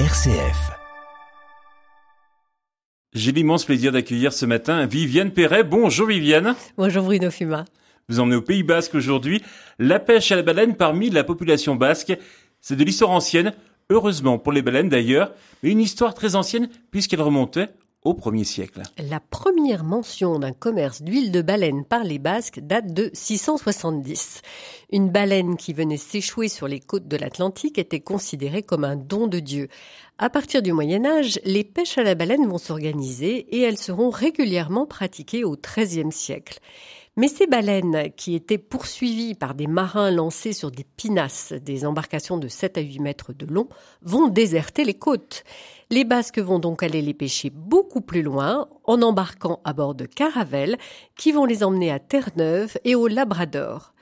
RCF. J'ai l'immense plaisir d'accueillir ce matin Viviane Perret. Bonjour Viviane. Bonjour Bruno Fuma. Vous emmenez au Pays Basque aujourd'hui la pêche à la baleine parmi la population basque. C'est de l'histoire ancienne, heureusement pour les baleines d'ailleurs, mais une histoire très ancienne puisqu'elle remontait au 1er siècle. La première mention d'un commerce d'huile de baleine par les Basques date de 670. Une baleine qui venait s'échouer sur les côtes de l'Atlantique était considérée comme un don de Dieu. À partir du Moyen Âge, les pêches à la baleine vont s'organiser et elles seront régulièrement pratiquées au XIIIe siècle. Mais ces baleines, qui étaient poursuivies par des marins lancés sur des pinasses, des embarcations de 7 à 8 mètres de long, vont déserter les côtes. Les Basques vont donc aller les pêcher beaucoup plus loin en embarquant à bord de caravelles qui vont les emmener à Terre-Neuve et au Labrador.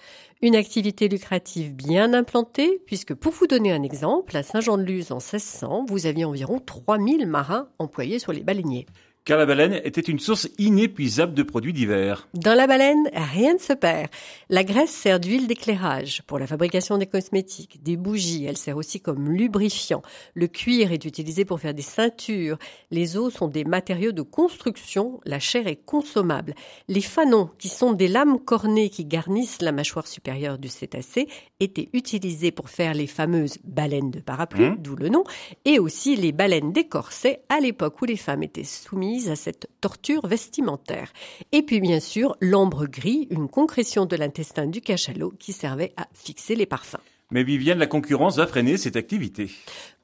Une activité lucrative bien implantée, puisque pour vous donner un exemple, à Saint-Jean-de-Luz en 1600, vous aviez environ 3000 marins employés sur les baleiniers car la baleine était une source inépuisable de produits divers. Dans la baleine, rien ne se perd. La graisse sert d'huile d'éclairage pour la fabrication des cosmétiques, des bougies, elle sert aussi comme lubrifiant. Le cuir est utilisé pour faire des ceintures. Les os sont des matériaux de construction, la chair est consommable. Les fanons, qui sont des lames cornées qui garnissent la mâchoire supérieure du cétacé, étaient utilisés pour faire les fameuses baleines de parapluie, mmh. d'où le nom, et aussi les baleines des corsets à l'époque où les femmes étaient soumises à cette torture vestimentaire. Et puis bien sûr, l'ambre gris, une concrétion de l'intestin du cachalot qui servait à fixer les parfums. Mais Viviane, la concurrence va freiner cette activité.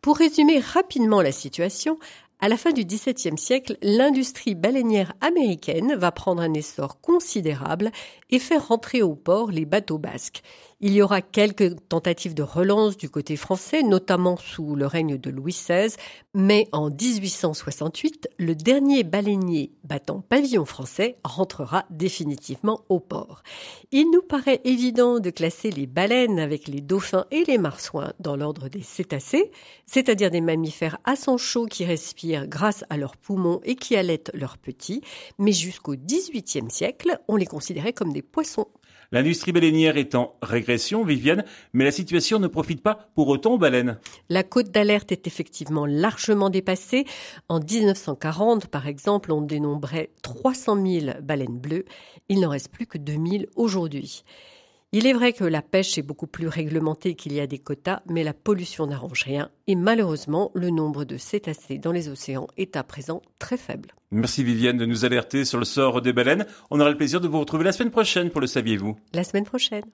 Pour résumer rapidement la situation, à la fin du XVIIe siècle, l'industrie baleinière américaine va prendre un essor considérable et faire rentrer au port les bateaux basques. Il y aura quelques tentatives de relance du côté français, notamment sous le règne de Louis XVI, mais en 1868, le dernier baleinier battant pavillon français rentrera définitivement au port. Il nous paraît évident de classer les baleines avec les dauphins et les marsouins dans l'ordre des cétacés, c'est-à-dire des mammifères à sang chaud qui respirent grâce à leurs poumons et qui allaitent leurs petits, mais jusqu'au XVIIIe siècle, on les considérait comme des poissons. L'industrie baleinière est en régression, Viviane, mais la situation ne profite pas pour autant aux baleines. La cote d'alerte est effectivement largement dépassée. En 1940, par exemple, on dénombrait 300 000 baleines bleues. Il n'en reste plus que 2000 aujourd'hui. Il est vrai que la pêche est beaucoup plus réglementée qu'il y a des quotas, mais la pollution n'arrange rien et malheureusement, le nombre de cétacés dans les océans est à présent très faible. Merci Viviane de nous alerter sur le sort des baleines. On aura le plaisir de vous retrouver la semaine prochaine pour le saviez-vous? La semaine prochaine.